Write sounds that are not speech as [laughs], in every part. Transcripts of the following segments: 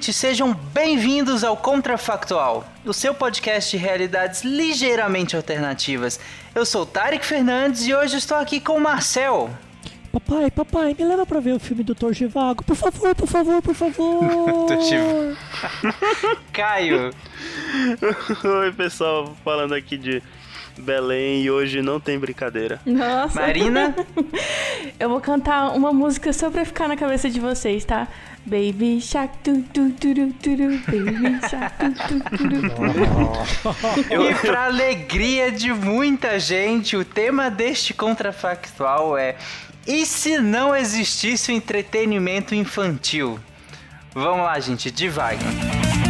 ouvintes, sejam bem-vindos ao Contrafactual, o seu podcast de realidades ligeiramente alternativas. Eu sou Tarek Fernandes e hoje estou aqui com o Marcel. Papai, papai, me leva pra ver o filme do Thor Givago. Por favor, por favor, por favor. [laughs] Caio. [laughs] Oi, pessoal, falando aqui de Belém e hoje não tem brincadeira. Nossa. Marina. [laughs] Eu vou cantar uma música só pra ficar na cabeça de vocês, tá? Baby Shark, tu, tu, tu, tu, tu, Baby Shark, tu, tu, tu, tu. E pra alegria de muita gente, o tema deste contrafactual é E se não existisse o entretenimento infantil? Vamos lá, gente, devagar.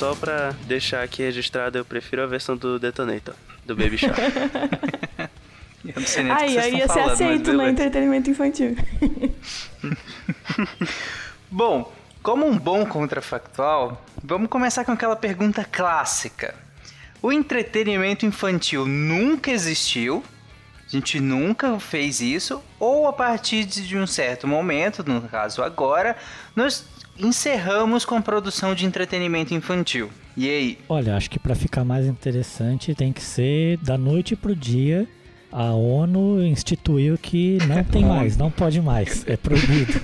Só pra deixar aqui registrado, eu prefiro a versão do Detonator, do Baby Shark. [laughs] Eu não sei nem Aí, aí ia ser aceito no beleza. entretenimento infantil. [laughs] Bom, como um bom contrafactual, vamos começar com aquela pergunta clássica. O entretenimento infantil nunca existiu? A gente nunca fez isso? Ou a partir de um certo momento, no caso agora, nós encerramos com a produção de entretenimento infantil? E aí? Olha, acho que pra ficar mais interessante tem que ser da noite pro dia. A ONU instituiu que não tem [laughs] mais, não pode mais, é proibido. [laughs]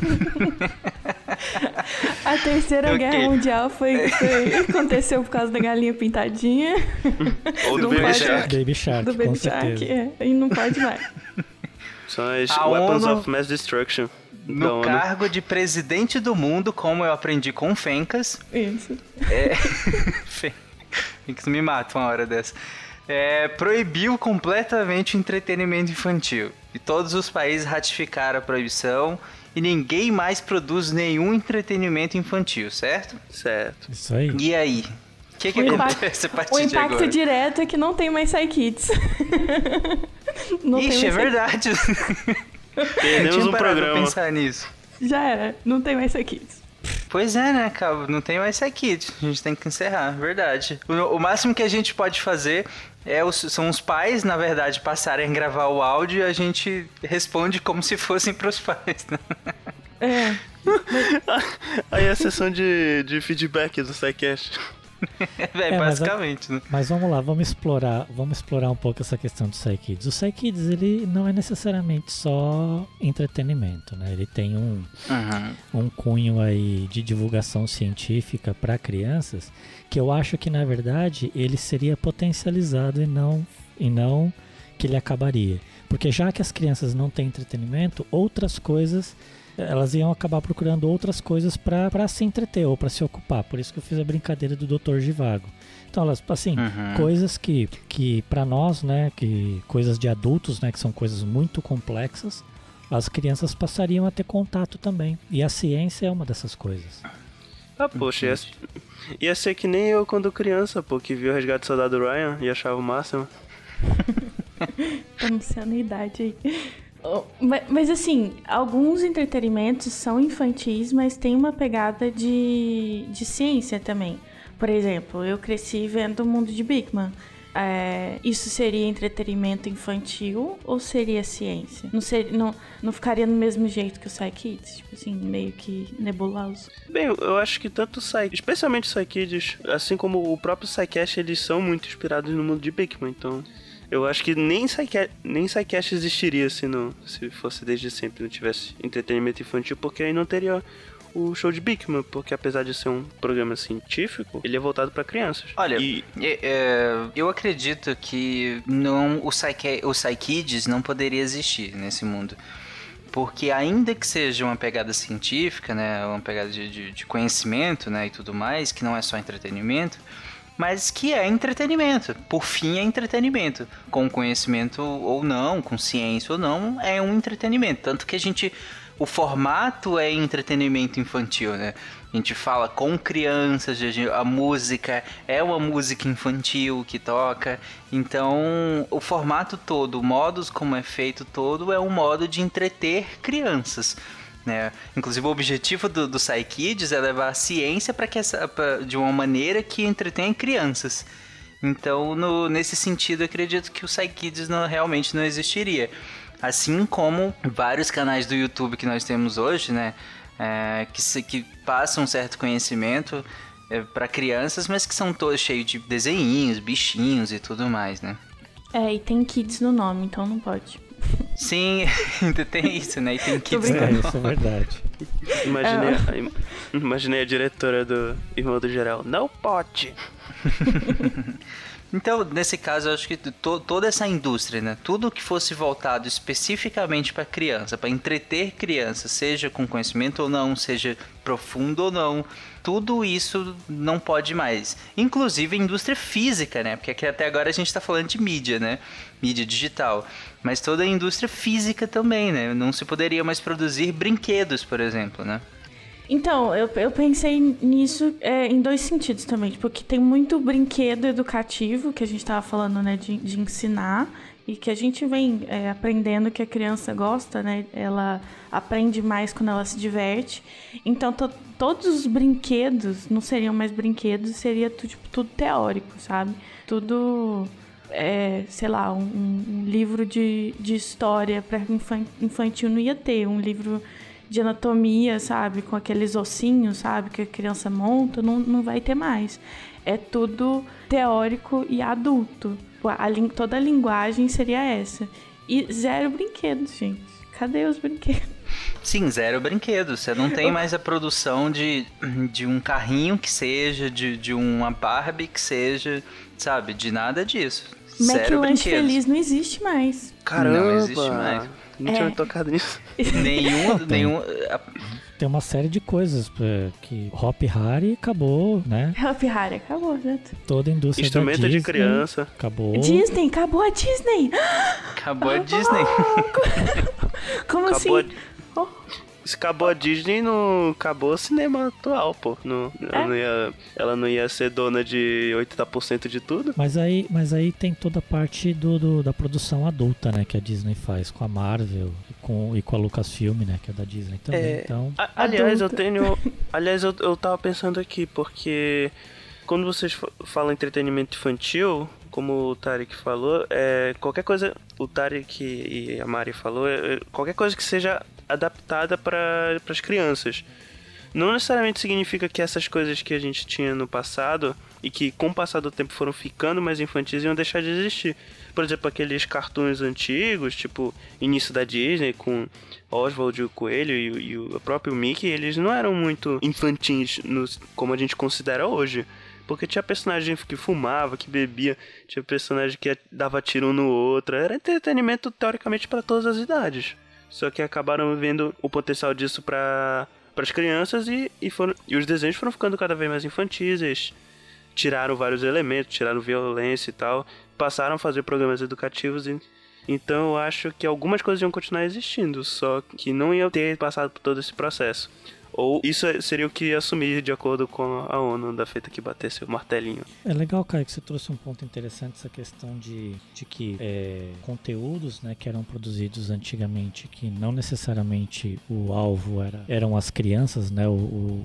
A terceira Ok. guerra mundial foi, [laughs] foi- aconteceu por causa da galinha pintadinha. Ou do Não Baby pode- Shark. Baby Shark, do com Baby Shark, é, e não pode mais. [laughs] São as A Weapons ONU of Mass Destruction No cargo de presidente do mundo, como eu aprendi com o Fencas, Isso. É. [laughs] Fencas me mata uma hora dessa. É, proibiu completamente o entretenimento infantil. E todos os países ratificaram a proibição e ninguém mais produz nenhum entretenimento infantil, certo? Certo. Isso aí. E aí? O que, que O impacto- acontece a partir O de impacto agora? direto é que não tem mais Psykids. [laughs] não tem Ixi, é mais verdade. Perdemos Tinha um parado pra programa. pensar nisso. Já era, não tem mais Psykids. Pois é, né, cara? Não tem mais aqui. A gente tem que encerrar, verdade. O, o máximo que a gente pode fazer é os- são os pais, na verdade, passarem a gravar o áudio e a gente responde como se fossem pros pais. Né? É. [laughs] Aí a sessão de, de feedback do SciCast. [laughs] É, É, mas basicamente, né? Mas vamos lá, vamos explorar, vamos explorar um pouco essa questão do Psykids. O Psykids, ele não é necessariamente só entretenimento, né? Ele tem um, Uhum. um cunho aí de divulgação científica para crianças que eu acho que na verdade ele seria potencializado e não e não que ele acabaria. Porque já que as crianças não têm entretenimento, outras coisas elas iam acabar procurando outras coisas para se entreter ou para se ocupar. Por isso que eu fiz a brincadeira do Dr. Givago. Então, elas, assim, Uhum. coisas que, que para nós, né, que coisas de adultos, né, que são coisas muito complexas, as crianças passariam a ter contato também. E a ciência é uma dessas coisas. Ah, poxa, ia, ia ser que nem eu quando criança, pô, que viu o Resgate do Soldado Ryan e achava o máximo. [laughs] anunciando a idade aí. Oh, ma- Mas assim, alguns entretenimentos são infantis, mas tem uma pegada de, de ciência também. Por exemplo, eu cresci vendo o mundo de Big Man. É, isso seria entretenimento infantil ou seria ciência? Não, não, não ficaria no mesmo jeito que o Psy Kids? Tipo assim, meio que nebuloso. Bem, eu acho que tanto o Psy, especialmente o Psykids, assim como o próprio Psycast, eles são muito inspirados no mundo de Bigman, então Eu acho que nem Psycast, nem Psycast existiria se, não, se fosse desde sempre, não tivesse entretenimento infantil, porque aí não teria o show de Bigman, porque apesar de ser um programa científico, ele é voltado para crianças. Olha, E- é- é, eu acredito que não o Psyche, o não poderia existir nesse mundo. Porque ainda que seja uma pegada científica, né, uma pegada de, de- de conhecimento, né, e tudo mais, que não é só entretenimento, mas que é entretenimento. Por fim, é entretenimento. Com conhecimento ou não, com ciência ou não, é um entretenimento. Tanto que a gente. O formato é entretenimento infantil, né? A gente fala com crianças, a música é uma música infantil que toca. Então, o formato todo, o modo como é feito todo, é um modo de entreter crianças. Né? Inclusive o objetivo do, do Psykids é levar a ciência para que essa, pra- de uma maneira que entretenha crianças. Então, no- nesse sentido, acredito que o Psykids não, realmente não existiria. Assim como vários canais do YouTube que nós temos hoje, né? é, que, se- que passam um certo conhecimento para crianças, mas que são todos cheios de desenhinhos, bichinhos e tudo mais, né? É, e tem kids no nome, então não pode. Sim, [laughs] ainda tem isso, né? E tem kids É, no isso é verdade. Imaginei, É. a, im- imaginei a diretora do Irmão do Geral. Não pode! [laughs] Então, nesse caso, eu acho que to- toda essa indústria, né? Tudo que fosse voltado especificamente para criança, para entreter criança, seja com conhecimento ou não, seja profundo ou não, tudo isso não pode mais. Inclusive a indústria física, né? Porque aqui até agora a gente está falando de mídia, né? Mídia digital. Mas toda a indústria física também, né? Não se poderia mais produzir brinquedos, por exemplo, né? Então, eu, eu pensei nisso é, em dois sentidos também. Tipo, que tem muito brinquedo educativo, que a gente tava falando, né, de, de ensinar, e que a gente vem é, aprendendo que a criança gosta, né? Ela aprende mais quando ela se diverte. Então, to- todos os brinquedos não seriam mais brinquedos, seria tipo, tudo teórico, sabe? Tudo é, sei lá, um, um livro de, de história para infantil não ia ter, um livro de anatomia, sabe, com aqueles ossinhos, sabe, que a criança monta, não, não vai ter mais. É tudo teórico e adulto. A, lin- toda a linguagem seria essa. E zero brinquedos, gente. Cadê os brinquedos? Sim, zero brinquedo. Você não tem mais a produção de, de um carrinho que seja, de, de uma Barbie que seja, sabe? De nada disso. Zero McLanche brinquedos. Feliz não existe mais. Caramba! Não existe mais. Não tinha É. me tocado nisso. [laughs] Nenhum, nenhum, a- Tem uma série de coisas é, que Hop Harry acabou, né? Help Harry acabou, né? Toda a indústria da Instrumento Disney de criança. acabou. Disney, acabou a Disney! [gasps] acabou a Disney. [laughs] Como Acabou assim? a- Se acabou a Disney, não acabou o cinema atual, pô. Não, ela, É? não ia, ela não ia ser dona de 80% de tudo. Mas aí, mas aí tem toda a parte do, do- da produção adulta, né? Que a Disney faz com a Marvel e com, e com a Lucasfilm, né? Que é da Disney também. É. Então, A- aliás, eu tenho. Aliás, eu, eu tava pensando aqui, porque quando vocês fa- falam entretenimento infantil, como o Tarek falou, é, qualquer coisa. O Tarek e a Mari falou, é, é, qualquer coisa que seja adaptada para as crianças. Não necessariamente significa que essas coisas que a gente tinha no passado e que com o passar do tempo foram ficando mais infantis iam deixar de existir. Por exemplo, aqueles cartoons antigos, tipo início da Disney com Oswald e o Coelho e, e o próprio Mickey, eles não eram muito infantis nos- como a gente considera hoje. Porque tinha personagem que fumava, que bebia, tinha personagem que dava tiro um no outro. Era entretenimento teoricamente para todas as idades. Só que acabaram vendo o potencial disso para as crianças e, e, foram, e os desenhos foram ficando cada vez mais infantis. Eles tiraram vários elementos, tiraram violência e tal, passaram a fazer programas educativos. E, então eu acho que algumas coisas iam continuar existindo, só que não iam ter passado por todo esse processo. Ou isso seria o que assumir de acordo com a ONU, da feita que batesse o martelinho. é legal, Caio, que você trouxe um ponto interessante, essa questão de, de que é, conteúdos né, que eram produzidos antigamente, que não necessariamente o alvo era, eram as crianças, né? O-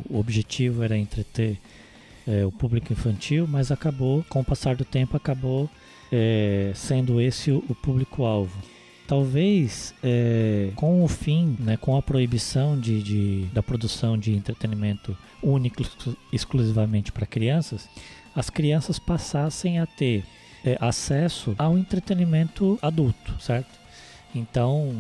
o objetivo era entreter é, o público infantil, mas acabou, com o passar do tempo, acabou é, sendo esse o, o público-alvo. Talvez é, com o fim, né, com a proibição de, de- da produção de entretenimento único exclu- exclusivamente para crianças, as crianças passassem a ter é, acesso ao entretenimento adulto, certo? Então,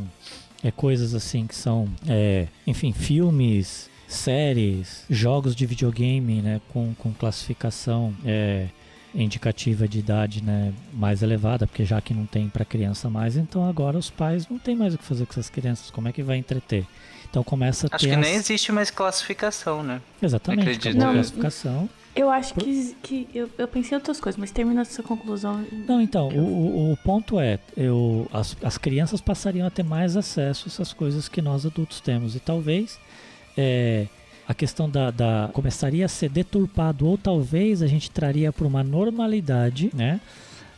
é coisas assim que são, é, enfim, filmes, séries, jogos de videogame, né, com, com classificação é, indicativa de idade, né, mais elevada, porque já que não tem para criança mais, então agora os pais não tem mais o que fazer com essas crianças, como é que vai entreter? Então começa a Acho que as- nem existe mais classificação, né? Exatamente, Acredito. Não. classificação. Eu acho que, que eu, eu pensei em outras coisas, mas termina essa conclusão. Não, então, o, o, o ponto é, eu, as, as crianças passariam a ter mais acesso a essas coisas que nós adultos temos. E talvez é, a questão da, da. começaria a ser deturpado, ou talvez a gente traria para uma normalidade, né?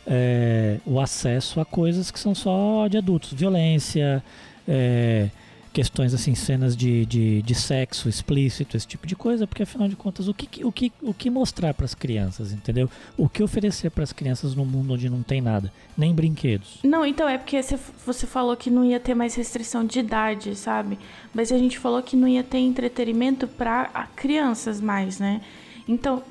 é, o acesso a coisas que são só de adultos. Violência, é, questões assim, cenas de, de, de sexo explícito, esse tipo de coisa, porque afinal de contas, o que, o que, o que mostrar para as crianças, entendeu? O que oferecer para as crianças num mundo onde não tem nada, nem brinquedos. Não, então é porque você- falou que não ia ter mais restrição de idade, sabe? Mas a gente falou que não ia ter entretenimento para crianças mais, né? Então,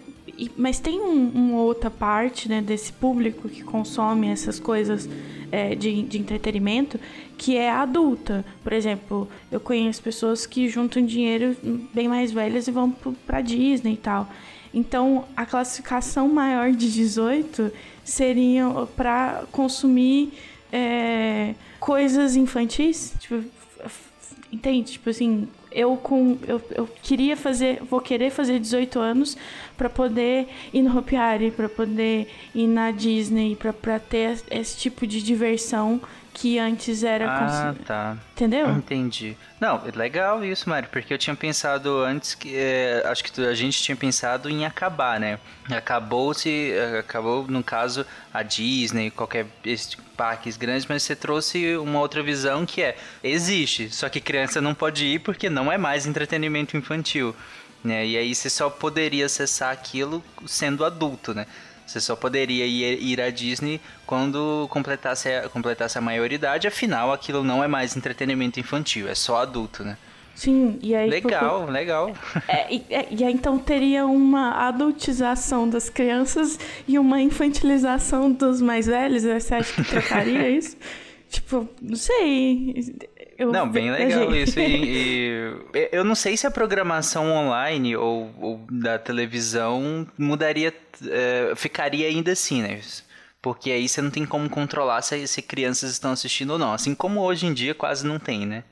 e- mas tem um, uma outra parte né, desse público que consome essas coisas é, de, de entretenimento que é adulta. Por exemplo, eu conheço pessoas que juntam dinheiro bem mais velhas e vão pra Disney e tal. Então, a classificação maior de 18 seria para consumir é, coisas infantis. Tipo, entende? Tipo assim, eu com eu, eu queria fazer, vou querer fazer 18 anos para poder ir no Hopi para poder ir na Disney, para ter esse tipo de diversão que antes era Ah, tá. entendeu? Entendi. Não, é legal isso, Mário, porque eu tinha pensado antes que. é, acho que a gente tinha pensado em acabar, né? Acabou-se. é, Acabou, no caso, a Disney, qualquer parques grandes, mas você trouxe uma outra visão que é: existe, só que criança não pode ir porque não é mais entretenimento infantil. Né? E aí você só poderia acessar aquilo sendo adulto, né? Você só poderia ir, ir à Disney quando completasse a, completasse a maioridade, afinal aquilo não é mais entretenimento infantil, é só adulto, né? Sim, e aí Legal, legal. É, e, é, e aí então teria uma adultização das crianças e uma infantilização dos mais velhos. Você acha que trocaria isso? [laughs] Tipo, não sei. Eu Não, bem legal isso. E, [laughs] e eu não sei se a programação online ou, ou da televisão mudaria, eh, ficaria ainda assim, né? Porque aí você não tem como controlar se, se crianças estão assistindo ou não. Assim como hoje em dia quase não tem, né?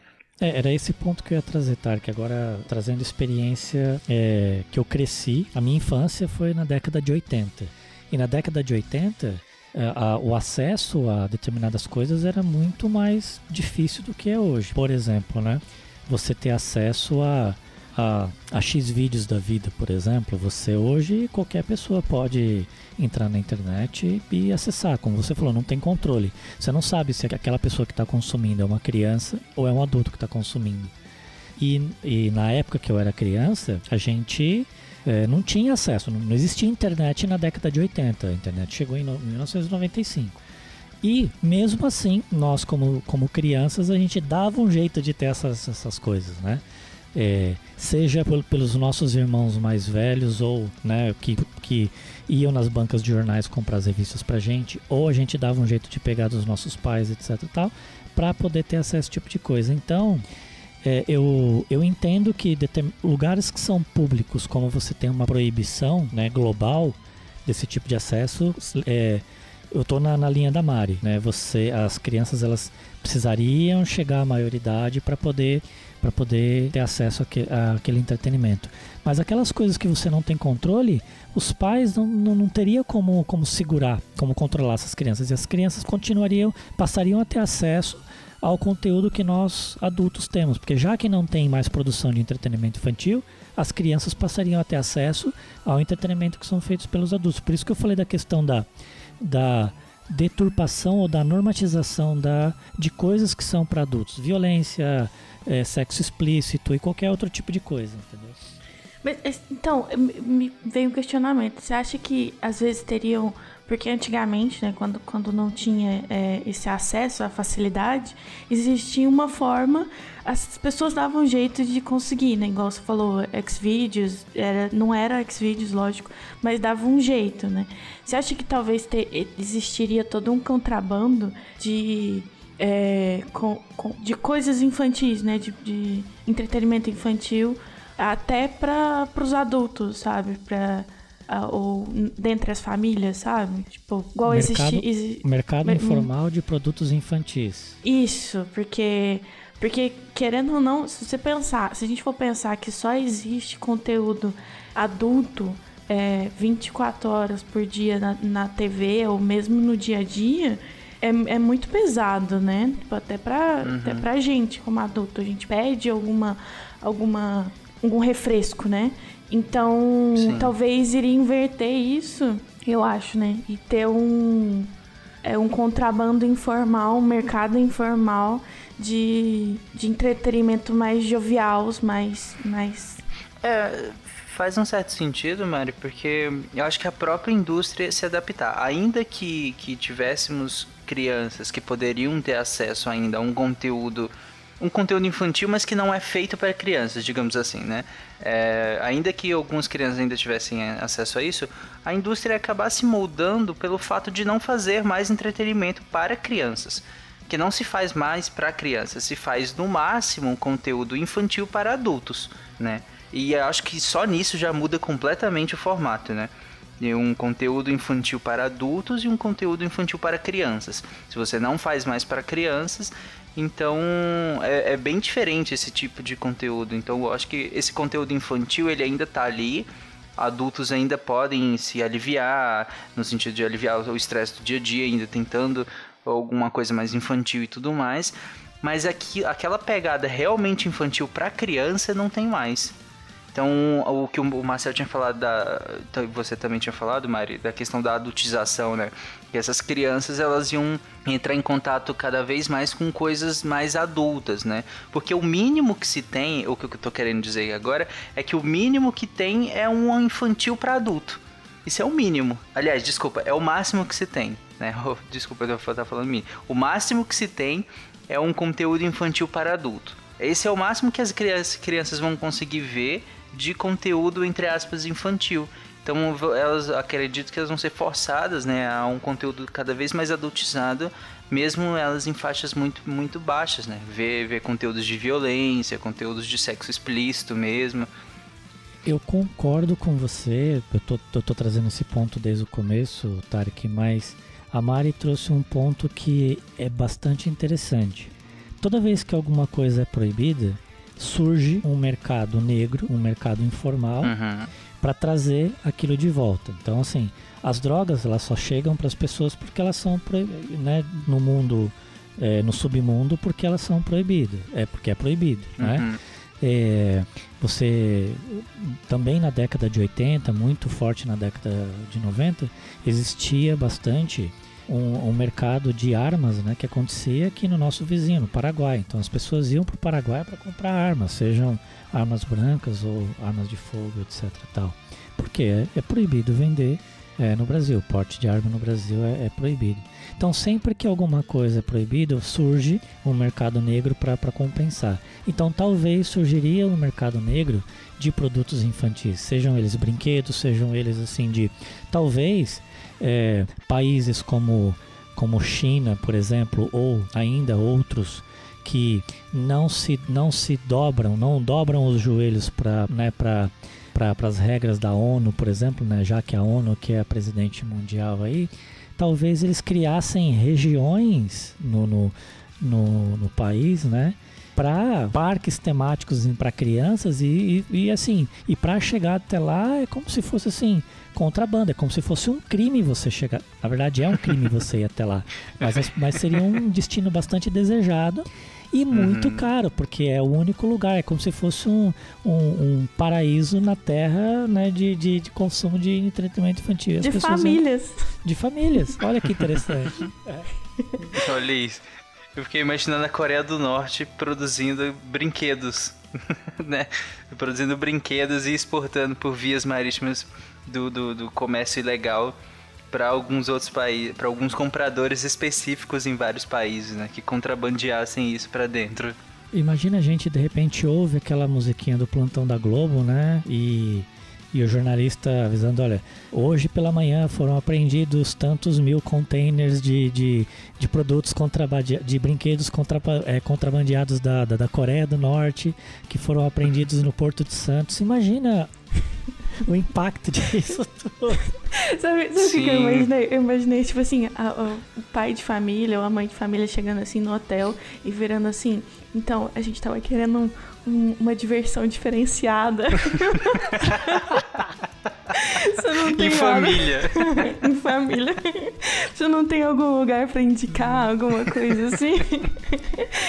É, era esse ponto que eu ia trazer, Tark. Agora, trazendo experiência é, que eu cresci. A minha infância foi na década de 80. E na década de 80, é, a- o acesso a determinadas coisas era muito mais difícil do que é hoje. Por exemplo, né? Você ter acesso a, a, a X vídeos da vida, por exemplo. Você hoje, qualquer pessoa pode entrar na internet e acessar. Como você falou, não tem controle. Você não sabe se aquela pessoa que está consumindo é uma criança ou é um adulto que está consumindo. E, e na época que eu era criança, a gente eh, não tinha acesso, não, existia internet na década de 80. A internet chegou em no- 1995. E mesmo assim, nós como, como crianças, a gente dava um jeito de ter essas, essas coisas, né? É, seja pel- pelos nossos irmãos mais velhos ou né, que, que iam nas bancas de jornais comprar as revistas pra gente, ou a gente dava um jeito de pegar dos nossos pais, etc e tal, para poder ter acesso a esse tipo de coisa. Então, é, eu, eu entendo que lugares que são públicos, como você tem uma proibição né, global desse tipo de acesso, é, eu tô na, na linha da Mari, né? Você, as crianças elas precisariam chegar à maioridade para poder para poder ter acesso àque- àquele entretenimento. Mas aquelas coisas que você não tem controle, os pais não, não, não teriam como, como segurar, como controlar essas crianças. E as crianças continuariam, passariam a ter acesso ao conteúdo que nós adultos temos. Porque já que não tem mais produção de entretenimento infantil, as crianças passariam a ter acesso ao entretenimento que são feitos pelos adultos. Por isso que eu falei da questão da, da deturpação ou da normatização da, de coisas que são para adultos. Violência, eh, sexo explícito e qualquer outro tipo de coisa, entendeu? Mas, então, me veio um questionamento. Você acha que às vezes teriam. Porque antigamente, né, quando, quando não tinha é, esse acesso à facilidade, existia uma forma, as pessoas davam jeito de conseguir, né? Igual você falou, Xvideos, era, não era Xvideos, lógico, mas dava um jeito, né? Você acha que talvez ter, existiria todo um contrabando de é, com, com, de coisas infantis, né? De, de entretenimento infantil até para os adultos, sabe? Para ou dentre as famílias, sabe? Tipo, igual mercado, existe. Mercado mer informal de produtos infantis. Isso, porque. Porque, querendo ou não, se você pensar, se a gente for pensar que só existe conteúdo adulto é, 24 horas por dia na, na TV ou mesmo no dia a dia, é, é muito pesado, né? Tipo, até pra, uhum. até pra gente, como adulto. A gente pede alguma, alguma, algum refresco, né? Então, Sim. talvez iria inverter isso, eu acho, né? E ter um, é, um contrabando informal, um mercado informal de, de entretenimento mais jovial, mais, mais... É, faz um certo sentido, Mari, porque eu acho que a própria indústria se adaptar. Ainda que, que tivéssemos crianças que poderiam ter acesso ainda a um conteúdo um conteúdo infantil, mas que não é feito para crianças, digamos assim, né? É, ainda que algumas crianças ainda tivessem é, acesso a isso, a indústria ia acabar se moldando pelo fato de não fazer mais entretenimento para crianças. Que não se faz mais para crianças, se faz no máximo um conteúdo infantil para adultos, né? E acho que só nisso já muda completamente o formato, né? um conteúdo infantil para adultos e um conteúdo infantil para crianças. Se você não faz mais para crianças, então é, é, bem diferente esse tipo de conteúdo. Então eu acho que esse conteúdo infantil ele ainda está ali. Adultos ainda podem se aliviar, no sentido de aliviar o estresse do dia a dia, ainda tentando alguma coisa mais infantil e tudo mais. Mas aqui, aquela pegada realmente infantil para criança não tem mais. Então, o que o Marcel tinha falado, da, você também tinha falado, Mari, da questão da adultização, né? Que essas crianças, elas iam entrar em contato cada vez mais com coisas mais adultas, né? Porque o mínimo que se tem, o que eu tô querendo dizer agora, é que o mínimo que tem é um infantil para adulto. Isso é o mínimo. Aliás, desculpa, é o máximo que se tem, né? [laughs] Desculpa eu estar falando mim. O máximo que se tem é um conteúdo infantil para adulto. Esse é o máximo que as crianças vão conseguir ver de conteúdo, entre aspas, infantil. Então elas acredito que elas vão ser forçadas né, a um conteúdo cada vez mais adultizado, mesmo elas em faixas muito, muito baixas, né? Ver, ver conteúdos de violência, conteúdos de sexo explícito mesmo. Eu concordo com você, eu tô, tô trazendo esse ponto desde o começo, Tarek, mas a Mari trouxe um ponto que é bastante interessante. Toda vez que alguma coisa é proibida, surge um mercado negro, um mercado informal, uhum. para trazer aquilo de volta. Então, assim, as drogas elas só chegam para as pessoas porque elas são né, no mundo, é, no submundo, porque elas são proibidas. É porque é proibido, né? uhum. né? É, você também na década de 80, muito forte na década de 90, existia bastante um, um, mercado de armas né, que acontecia aqui no nosso vizinho, no Paraguai. Então as pessoas iam para o Paraguai para comprar armas, sejam armas brancas ou armas de fogo, etc. Tal. Porque é, é proibido vender é, no Brasil, porte de arma no Brasil é, é proibido. Então sempre que alguma coisa é proibida, surge um mercado negro para compensar. Então talvez surgiria um mercado negro de produtos infantis, sejam eles brinquedos, sejam eles assim de talvez é, países como, como China, por exemplo, ou ainda outros que não se, não se dobram, não dobram os joelhos para né, para as regras da ONU, por exemplo, né, já que a ONU que é a presidente mundial aí, talvez eles criassem regiões no, no, no, no país, né? para parques temáticos para crianças e, e, e, assim e para chegar até lá é como se fosse assim contrabando. É como se fosse um crime você chegar. Na verdade, é um crime [laughs] você ir até lá. Mas, mas seria um destino bastante desejado e muito uhum. caro, porque é o único lugar. É como se fosse um, um, um paraíso na Terra né, de, de, de, consumo de entretenimento infantil. As de famílias. Iam... De famílias. Olha que interessante. [laughs] é. [laughs] Olha isso. Eu fiquei imaginando a Coreia do Norte produzindo brinquedos né? Produzindo brinquedos e exportando por vias marítimas do, do, do comércio ilegal para alguns outros países, para alguns compradores específicos em vários países, né? Que contrabandeassem isso para dentro. Imagina a gente de repente ouve aquela musiquinha do plantão da Globo, né? E, e o jornalista avisando, olha, hoje pela manhã foram apreendidos tantos mil containers de, de, de produtos contrabandeados, de brinquedos contra, é, contrabandeados da, da, da Coreia do Norte que foram apreendidos no Porto de Santos. Imagina o impacto disso [laughs] tudo. Sabe, sabe o que eu imaginei? Eu imaginei, tipo assim, a, a, o pai de família ou a mãe de família chegando assim no hotel e virando assim. Então, a gente tava querendo um, um, uma diversão diferenciada. [laughs] em família. [laughs] em família. Você não tem algum lugar para indicar, alguma coisa assim?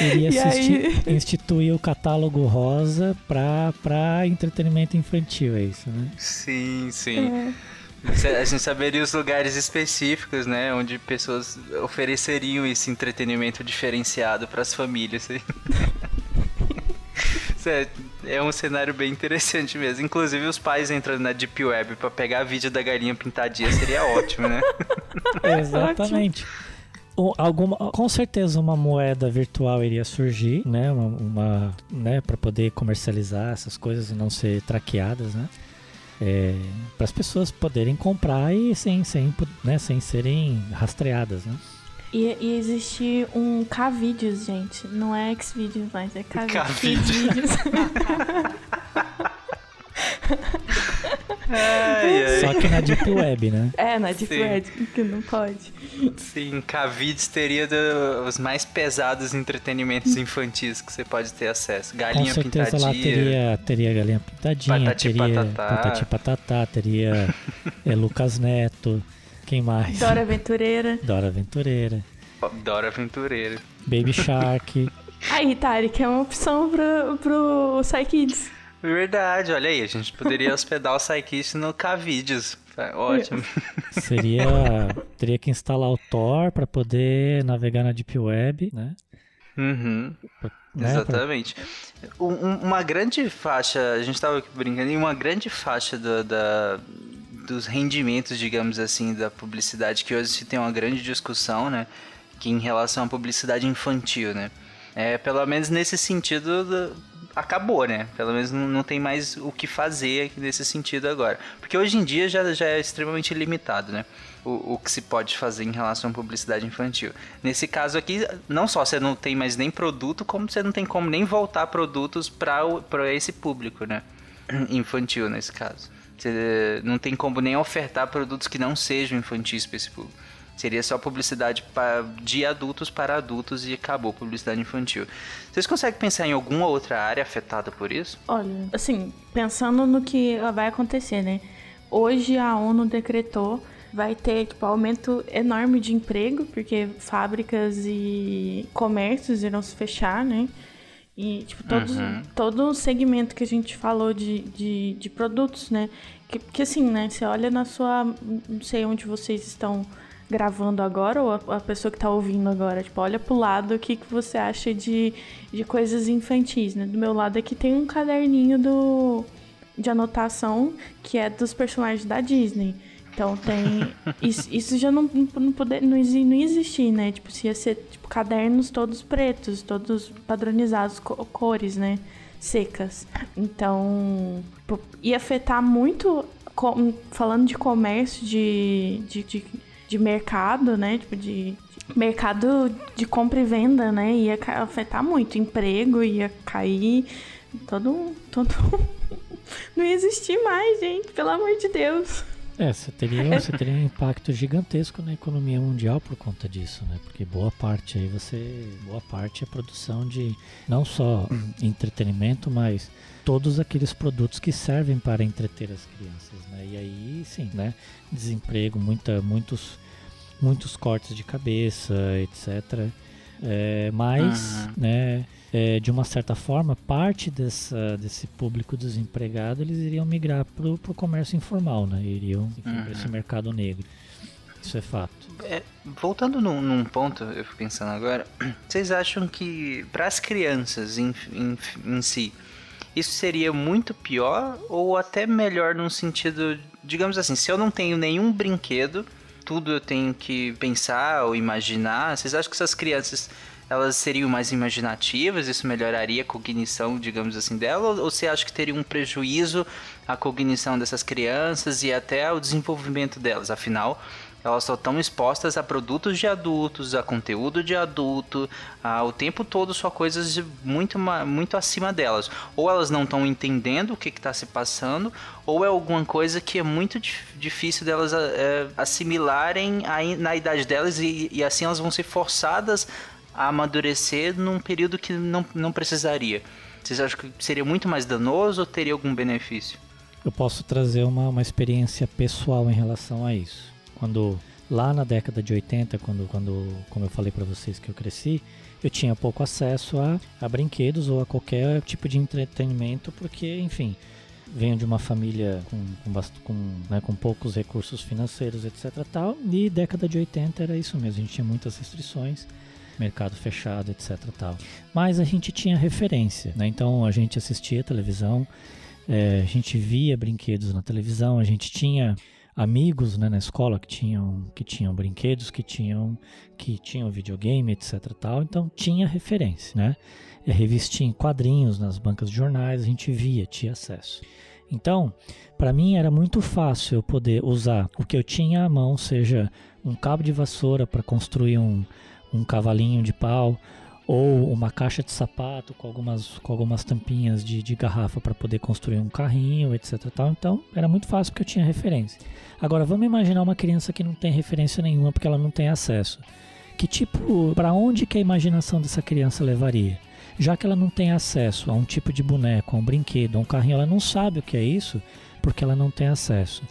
Iria aí... instituir o catálogo rosa para entretenimento infantil, é isso, né? Sim, sim. É. A gente saberia os lugares específicos, né? Onde pessoas ofereceriam esse entretenimento diferenciado para as famílias. É, [laughs] é um cenário bem interessante mesmo. Inclusive, os pais entrando na Deep Web para pegar vídeo da galinha pintadinha seria ótimo, né? [laughs] Exatamente. alguma, com certeza uma moeda virtual iria surgir, né? Uma, uma né? Para poder comercializar essas coisas e não ser traqueadas, né? é, para as pessoas poderem comprar e sem, sem, né, sem serem rastreadas, né? E, e existe um K-Vídeos, gente. Não é X-Vídeos, mas é [laughs] ai. Só que na Deep Web, né? É, na Deep Sim. Web, que não pode. Sim, Cavides teria do, os mais pesados entretenimentos infantis que você pode ter acesso. Galinha Com certeza pintadinha. lá teria, teria galinha pintadinha, patati teria patatá. patati patatá, teria [laughs] é, Lucas Neto, quem mais? Dora Aventureira. Dora Aventureira. Dora Aventureira. Baby [laughs] Shark. Aí, Tarek, é uma opção pro, pro Psykids. Verdade, olha aí, a gente poderia hospedar o Psykids no K-Vídeos. Ótimo. [laughs] Seria. Teria que instalar o Tor para poder navegar na Deep Web, né? Uhum. Né? Exatamente. Um, uma grande faixa, a gente estava brincando, em uma grande faixa do, da, dos rendimentos, digamos assim, da publicidade, que hoje se tem uma grande discussão, né? Que em relação à publicidade infantil, né? É, pelo menos nesse sentido, acabou, né? Pelo menos não, tem mais o que fazer nesse sentido agora. Porque hoje em dia já, já é extremamente limitado, né? O, o que se pode fazer em relação à publicidade infantil. Nesse caso aqui, não só você não tem mais nem produto, como você não tem como nem voltar produtos para esse público, né? Infantil, nesse caso. Não tem como nem ofertar produtos que não sejam infantis para esse público. Seria só publicidade pra, de adultos para adultos e acabou publicidade infantil. Vocês conseguem pensar em alguma outra área afetada por isso? Olha, assim, pensando no que vai acontecer, né? Hoje a ONU decretou vai ter tipo, aumento enorme de emprego, porque fábricas e comércios irão se fechar, né? E, tipo, todos, uhum. todo o segmento que a gente falou de, de, de produtos, né? Que, que assim, né? Você olha na sua. Não sei onde vocês estão gravando agora ou a, pessoa que está ouvindo agora? Tipo, olha pro lado o que, que você acha de, de coisas infantis, né? Do meu lado aqui tem um caderninho do, de anotação que é dos personagens da Disney. Então tem. [laughs] Isso, isso já não, não, poder, não, não existir, né? Tipo, se ia ser tipo, cadernos todos pretos, todos padronizados, cores, né? Secas. Então, ia afetar muito. Falando de comércio, de, de, de de mercado, né? Tipo, de, mercado de compra e venda, né? Ia afetar muito. Emprego ia cair. Todo. todo... [laughs] Não ia existir mais, gente, pelo amor de Deus. É, você teria, você teria um impacto gigantesco na economia mundial por conta disso, né? Porque boa parte aí você. Boa parte é produção de não só entretenimento, mas todos aqueles produtos que servem para entreter as crianças, né? E aí sim, né? Desemprego, muita, muitos muitos cortes de cabeça, etc. É, mas, uhum. né, é, de uma certa forma, parte dessa, desse público desempregado eles iriam migrar para o comércio informal, né? Iriam uhum. para esse mercado negro. Isso é fato. É, voltando num, num, ponto, eu fico pensando agora, [clears throat] vocês acham que para as crianças em, em, em si, isso seria muito pior ou até melhor num sentido, digamos assim, se eu não tenho nenhum brinquedo, tudo eu tenho que pensar ou imaginar. Vocês acham que essas crianças elas seriam mais imaginativas? Isso melhoraria a cognição, digamos assim, dela? Ou você acha que teria um prejuízo à cognição dessas crianças e até ao desenvolvimento delas? Afinal, elas só estão expostas a produtos de adultos, a conteúdo de adulto, a, o tempo todo só coisas muito, muito acima delas. Ou elas não estão entendendo o que está se passando, ou é alguma coisa que é muito difícil delas é, assimilarem a, na idade delas e, e assim elas vão ser forçadas a amadurecer num período que não, não precisaria. Vocês acham que seria muito mais danoso ou teria algum benefício? Eu posso trazer uma, uma experiência pessoal em relação a isso. Quando lá na década de 80, quando, quando como eu falei para vocês que eu cresci, eu tinha pouco acesso a, a brinquedos ou a qualquer tipo de entretenimento, porque, enfim, venho de uma família com, com, com, né, com poucos recursos financeiros, etc. Tal, e década de 80 era isso mesmo, a gente tinha muitas restrições mercado fechado, etc. Tal. Mas a gente tinha referência, né? então a gente assistia televisão, é, a gente via brinquedos na televisão, a gente tinha amigos né, na escola que tinham, que tinham brinquedos, que tinham, que tinham videogame, etc. Tal. Então tinha referência, né? É, revistinha em quadrinhos nas bancas de jornais, a gente via, tinha acesso. Então, para mim era muito fácil eu poder usar o que eu tinha à mão, seja um cabo de vassoura para construir um, um cavalinho de pau, ou uma caixa de sapato com algumas, com algumas tampinhas de, de garrafa para poder construir um carrinho, etc. Tal. Então era muito fácil porque eu tinha referência. Agora vamos imaginar uma criança que não tem referência nenhuma porque ela não tem acesso. Que tipo, para onde que a imaginação dessa criança levaria? Já que ela não tem acesso a um tipo de boneco, a um brinquedo, a um carrinho, ela não sabe o que é isso porque ela não tem acesso.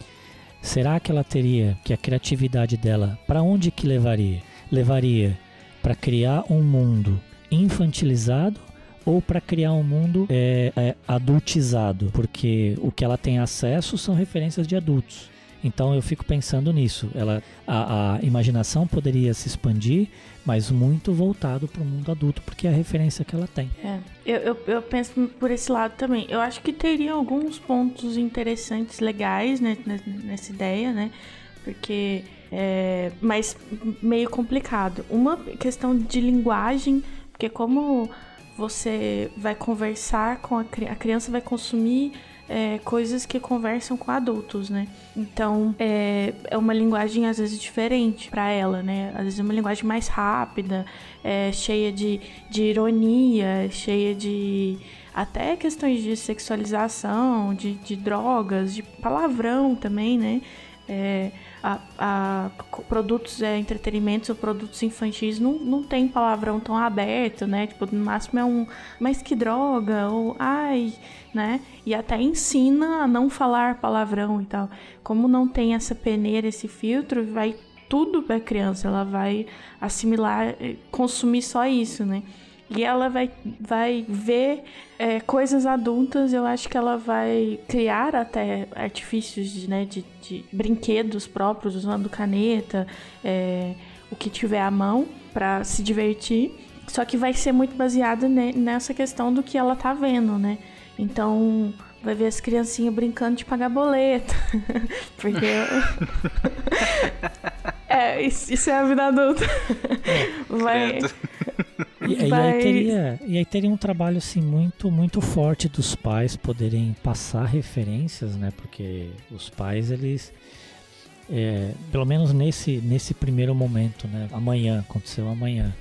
Será que ela teria que a criatividade dela, para onde que levaria? Levaria para criar um mundo infantilizado ou para criar um mundo é, é, adultizado, porque o que ela tem acesso são referências de adultos. Então eu fico pensando nisso. Ela, a, a imaginação poderia se expandir, mas muito voltado para o mundo adulto, porque é a referência que ela tem. É, eu, eu, eu, penso por esse lado também. Eu acho que teria alguns pontos interessantes, legais né, nessa ideia, né? Porque é, mas meio complicado. Uma questão de linguagem, porque como você vai conversar com a, a criança, vai consumir é, coisas que conversam com adultos, né? Então é, é uma linguagem às vezes diferente para ela, né? Às vezes é uma linguagem mais rápida, é, cheia de, de ironia, cheia de até questões de sexualização, de, de drogas, de palavrão também, né? É, a, a produtos é, entretenimentos ou produtos infantis não, não tem palavrão tão aberto, né? Tipo, no máximo é um mas que droga, ou ai, né? E até ensina a não falar palavrão e tal. Como não tem essa peneira, esse filtro, vai tudo para criança, ela vai assimilar, eh, consumir só isso, né? E ela vai, vai ver é, coisas adultas, eu acho que ela vai criar até artifícios de, né, de, de brinquedos próprios, usando caneta, é, o que tiver à mão, para se divertir. Só que vai ser muito baseado nessa questão do que ela tá vendo, né? Então, vai ver as criancinhas brincando de pagar boleto. [laughs] Porque. [laughs] [laughs] é, isso, é a vida adulta. vai. E, e, aí teria, e aí teria um trabalho assim muito muito forte dos pais poderem passar referências, né? Porque os pais eles é, pelo menos nesse nesse primeiro momento, né? Amanhã aconteceu amanhã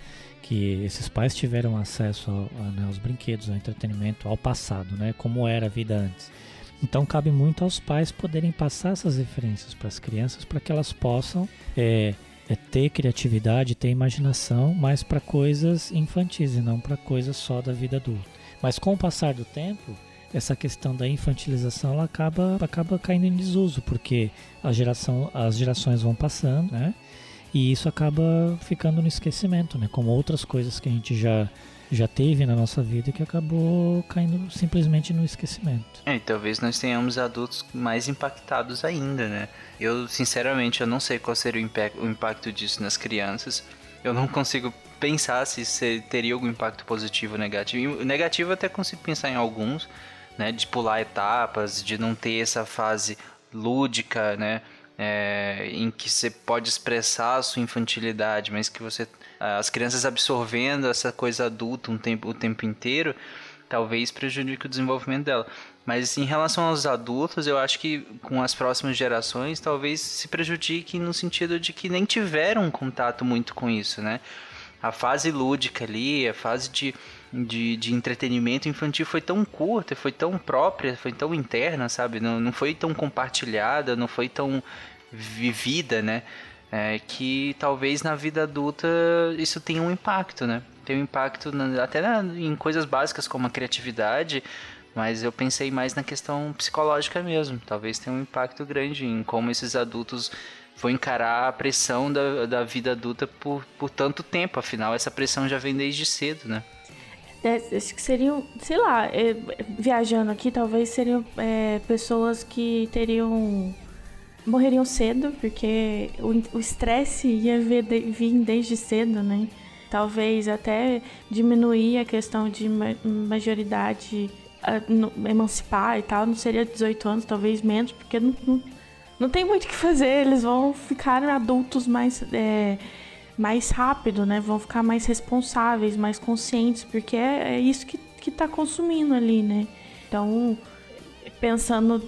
que esses pais tiveram acesso a, a, né, aos brinquedos, ao entretenimento, ao passado, né? Como era a vida antes. Então cabe muito aos pais poderem passar essas referências para as crianças para que elas possam é, é ter criatividade, ter imaginação, mas para coisas infantis e não para coisas só da vida adulta. Mas com o passar do tempo, essa questão da infantilização ela acaba, acaba caindo em desuso, porque a geração, as gerações vão passando, né? E isso acaba ficando no esquecimento, né? Como outras coisas que a gente já já teve na nossa vida que acabou caindo simplesmente no esquecimento. É, e talvez nós tenhamos adultos mais impactados ainda, né? Eu, sinceramente, eu não sei qual seria o, impacto disso nas crianças. Eu não consigo pensar se teria algum impacto positivo ou negativo. negativo eu até consigo pensar em alguns, né? De pular etapas, de não ter essa fase lúdica, né? É, em que você pode expressar a sua infantilidade, mas que você as crianças absorvendo essa coisa adulta um tempo, o tempo inteiro, talvez prejudique o desenvolvimento dela. Mas em relação aos adultos, eu acho que com as próximas gerações, talvez se prejudique no sentido de que nem tiveram contato muito com isso, né? A fase lúdica ali, a fase de, de, de entretenimento infantil foi tão curta, foi tão própria, foi tão interna, sabe? Não, não foi tão compartilhada, não foi tão vivida, né? É, que talvez na vida adulta isso tenha um impacto, né? Tem um impacto na, até na, em coisas básicas como a criatividade, mas eu pensei mais na questão psicológica mesmo. Talvez tenha um impacto grande em como esses adultos vão encarar a pressão da, da vida adulta por, por tanto tempo. Afinal, essa pressão já vem desde cedo, né? É, acho que seriam, sei lá, é, viajando aqui, talvez seriam é, pessoas que teriam. Morreriam cedo, porque o estresse ia vir, vir desde cedo, né? Talvez até diminuir a questão de majoridade emancipar e tal, não seria 18 anos, talvez menos, porque não, não, não tem muito o que fazer, eles vão ficar adultos mais, é, mais rápido, né? Vão ficar mais responsáveis, mais conscientes, porque é, é isso que, que tá consumindo ali, né? Então, pensando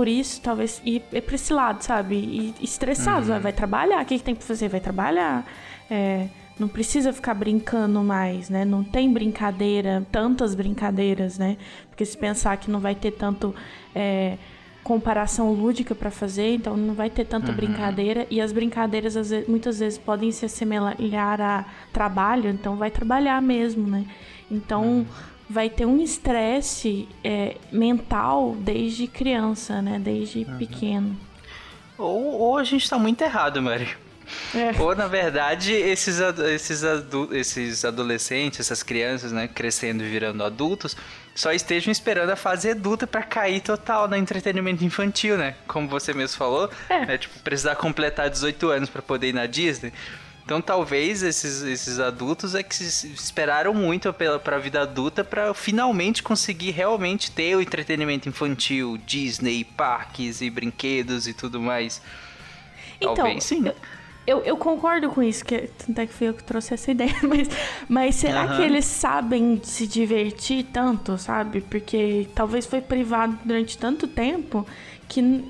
por isso, talvez ir, ir pra esse lado, sabe? E estressados, uhum. vai trabalhar, o que, que tem que fazer? Vai trabalhar. É, não precisa ficar brincando mais, né? Não tem brincadeira, tantas brincadeiras, né? Porque se pensar que não vai ter tanto é, comparação lúdica para fazer, então não vai ter tanta uhum. brincadeira. E as brincadeiras vezes, muitas vezes podem se assemelhar a trabalho, então vai trabalhar mesmo, né? Então uhum. Vai ter um estresse é, mental desde criança, né? Desde uhum. pequeno. Ou, ou a gente tá muito errado, Mari. É. Ou, na verdade, esses, esses, adu esses adolescentes, essas crianças, né, crescendo e virando adultos, só estejam esperando a fase adulta para cair total no entretenimento infantil, né? Como você mesmo falou, é. né, tipo, precisar completar 18 anos para poder ir na Disney. Então talvez esses, esses adultos é que esperaram muito pela pra vida adulta para finalmente conseguir realmente ter o entretenimento infantil, Disney, parques e brinquedos e tudo mais. Então, talvez sim. Eu eu, eu concordo com isso, que tanto é que fui eu que trouxe essa [laughs] ideia, mas, mas será uhum. que eles sabem se divertir tanto, sabe? Porque talvez foi privado durante tanto tempo que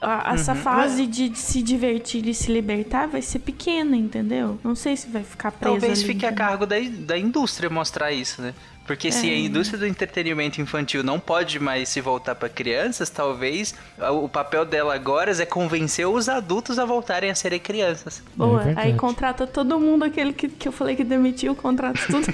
a, essa uhum. fase de, de, se divertir e se libertar vai ser pequena, entendeu? Não sei se vai ficar preso Talvez ali, fique a cargo da, da indústria mostrar isso, né? Porque é. se a indústria do entretenimento infantil não pode mais se voltar para crianças, talvez o papel dela agora é convencer os adultos a voltarem a serem crianças. [laughs] Boa, é aí contrata todo mundo, aquele que, que eu falei que demitiu, contrata tudo.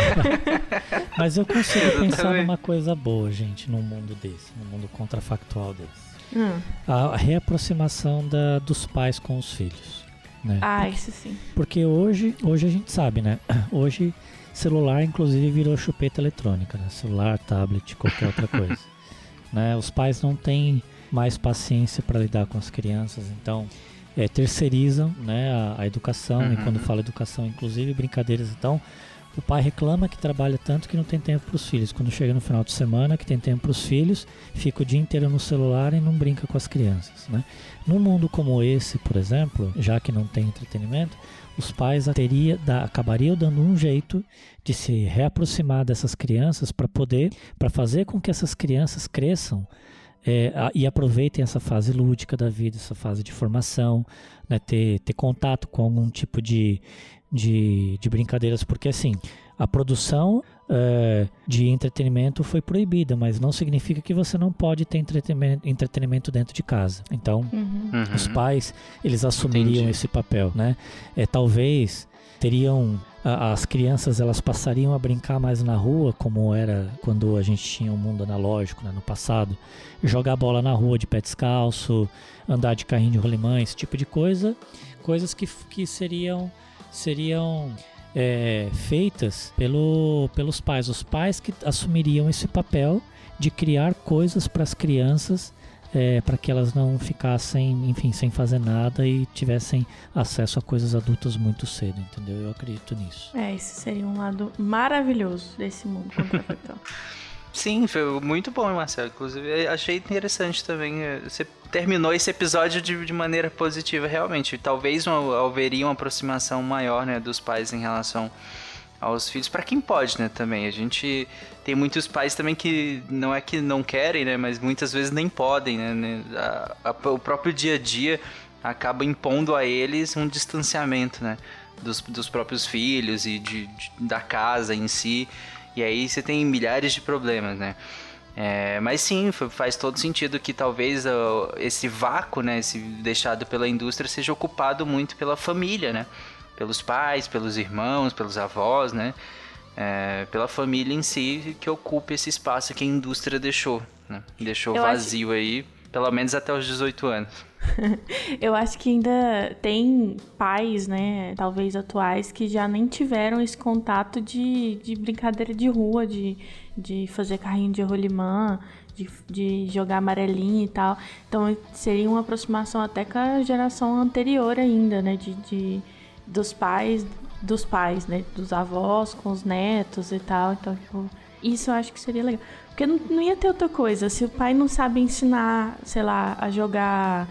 [laughs] Mas eu consigo pensar numa coisa boa, gente, num mundo desse, num mundo contrafactual desse. Hum. A reaproximação da, dos pais com os filhos. Né? Ah, isso sim. Porque hoje, hoje a gente sabe, né? [clears throat] Hoje Celular, inclusive, virou chupeta eletrônica, né? Celular, tablet, qualquer outra [laughs] coisa. né? Os pais não têm mais paciência para lidar com as crianças, então é, terceirizam né, a, a educação, uhum. e quando falo educação, inclusive brincadeiras, então o pai reclama que trabalha tanto que não tem tempo para os filhos. Quando chega no final de semana, que tem tempo para os filhos, fica o dia inteiro no celular e não brinca com as crianças. Né? Num mundo como esse, por exemplo, já que não tem entretenimento, os pais teria, da, acabariam dando um jeito de se reaproximar dessas crianças para poder, para fazer com que essas crianças cresçam é, e aproveitem essa fase lúdica da vida, essa fase de formação, né, ter, ter contato com algum tipo de, de, de brincadeiras, porque assim, a produção é, de entretenimento foi proibida, mas não significa que você não pode ter entretenimento, entretenimento dentro de casa. Então, uhum. uhum. os pais, eles assumiriam Entendi. esse papel, né? É, talvez teriam as crianças elas passariam a brincar mais na rua como era quando a gente tinha um mundo analógico né, no passado jogar bola na rua de pé descalço andar de carrinho de rolimã esse tipo de coisa coisas que, que seriam seriam é, feitas pelo, pelos pais. Os pais que assumiriam esse papel de criar coisas para as crianças é, para que elas não ficassem, enfim, sem fazer nada e tivessem acesso a coisas adultas muito cedo, entendeu? Eu acredito nisso. É, esse seria um lado maravilhoso desse mundo contrafactual. [laughs] Sim, foi muito bom, Marcelo. Inclusive, achei interessante também. eh, Você terminou esse episódio de, de maneira positiva, realmente. Talvez uma, haveria uma aproximação maior, né, dos pais em relação aos filhos, para quem pode, né, também. A gente tem muitos pais também que não é que não querem, né, mas muitas vezes nem podem, né. né, a- a- o próprio dia a dia acaba impondo a eles um distanciamento, né, dos, dos próprios filhos e de, de- da casa em si. E aí você tem milhares de problemas, né. É, mas sim, fa- faz todo sentido que talvez ó, esse vácuo, né, esse deixado pela indústria seja ocupado muito pela família, né? Pelos pais, pelos irmãos, pelos avós, né? É, pela família em si que ocupa esse espaço que a indústria deixou, né? Deixou Eu acho- vazio aí, pelo menos até os 18 anos. [laughs] Eu acho que ainda tem pais, né, talvez atuais, que já nem tiveram esse contato de, de brincadeira de rua, de, de fazer carrinho de rolimã, de, de jogar amarelinho e tal. Então seria uma aproximação até com a geração anterior ainda, né, de, de dos pais, dos pais, né, dos avós com os netos e tal. Então, tipo, isso eu acho que seria legal. Porque não, não ia ter outra coisa. Se o pai não sabe ensinar, sei lá, a jogar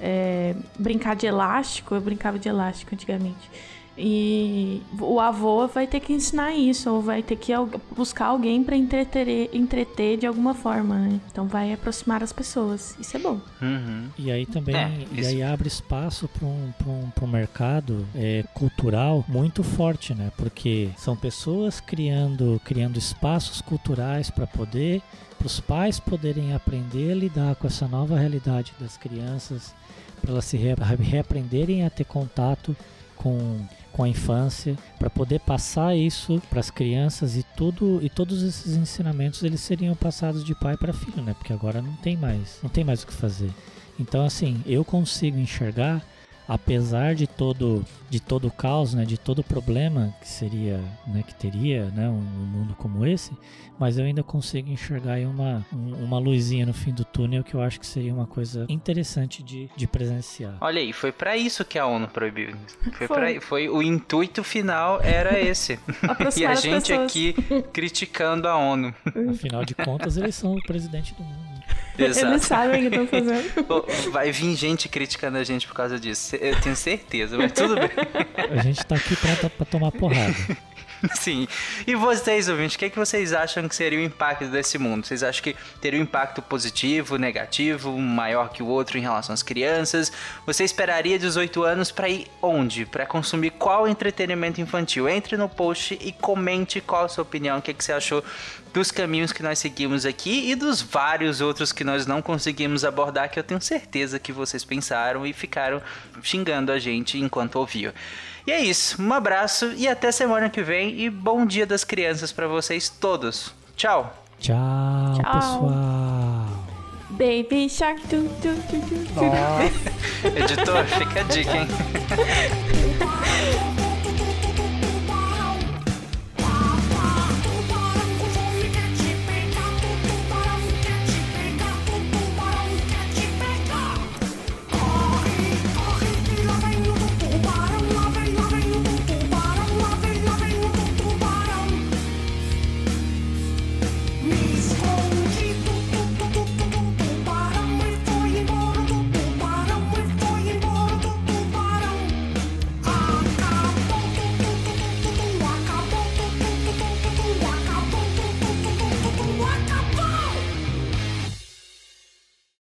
é, brincar de elástico, eu brincava de elástico antigamente. E o avô vai ter que ensinar isso, ou vai ter que buscar alguém pra entreter, entreter de alguma forma, né? Então vai aproximar as pessoas. Isso é bom. Uhum. E aí também É, e aí abre espaço para um, pra um, pra um mercado é, cultural muito forte, né? Porque são pessoas criando, criando espaços culturais para poder para os pais poderem aprender a lidar com essa nova realidade das crianças, para elas se re- reaprenderem a ter contato com, com a infância, para poder passar isso para as crianças e tudo e todos esses ensinamentos eles seriam passados de pai para filho, né? Porque agora não tem mais, não tem mais o que fazer. Então assim, eu consigo enxergar apesar de todo de todo o caos, né, de todo o problema que seria, né, que teria, né, um, um mundo como esse, mas eu ainda consigo enxergar aí uma um- uma luzinha no fim do túnel que eu acho que seria uma coisa interessante de, de presenciar. Olha aí, foi pra isso que a ONU proibiu. Foi, Foi. pra- foi o intuito final era esse. [laughs] e a gente pessoas. aqui criticando a ONU. Afinal de contas, eles são o presidente do mundo. [laughs] Eles sabem o que estão fazendo. [laughs] Vai vir gente criticando a gente por causa disso. Eu tenho certeza, mas tudo bem. A gente tá aqui pra, pra tomar porrada. [laughs] [laughs] Sim. E vocês, ouvintes, o que, é que vocês acham que seria o impacto desse mundo? Vocês acham que teria um impacto positivo, negativo, um maior que o outro em relação às crianças? Você esperaria 18 anos pra ir onde? Pra consumir qual entretenimento infantil? Entre no post e comente qual a sua opinião, o que, é que você achou dos caminhos que nós seguimos aqui e dos vários outros que nós não conseguimos abordar, que eu tenho certeza que vocês pensaram e ficaram xingando a gente enquanto ouviam. E é isso, um abraço e até semana que vem e bom dia das crianças pra vocês todos. Tchau. Tchau, Tchau. pessoal. Baby Shark. Tu, tu, tu, tu, tu. Editor, fica a dica, hein? [laughs]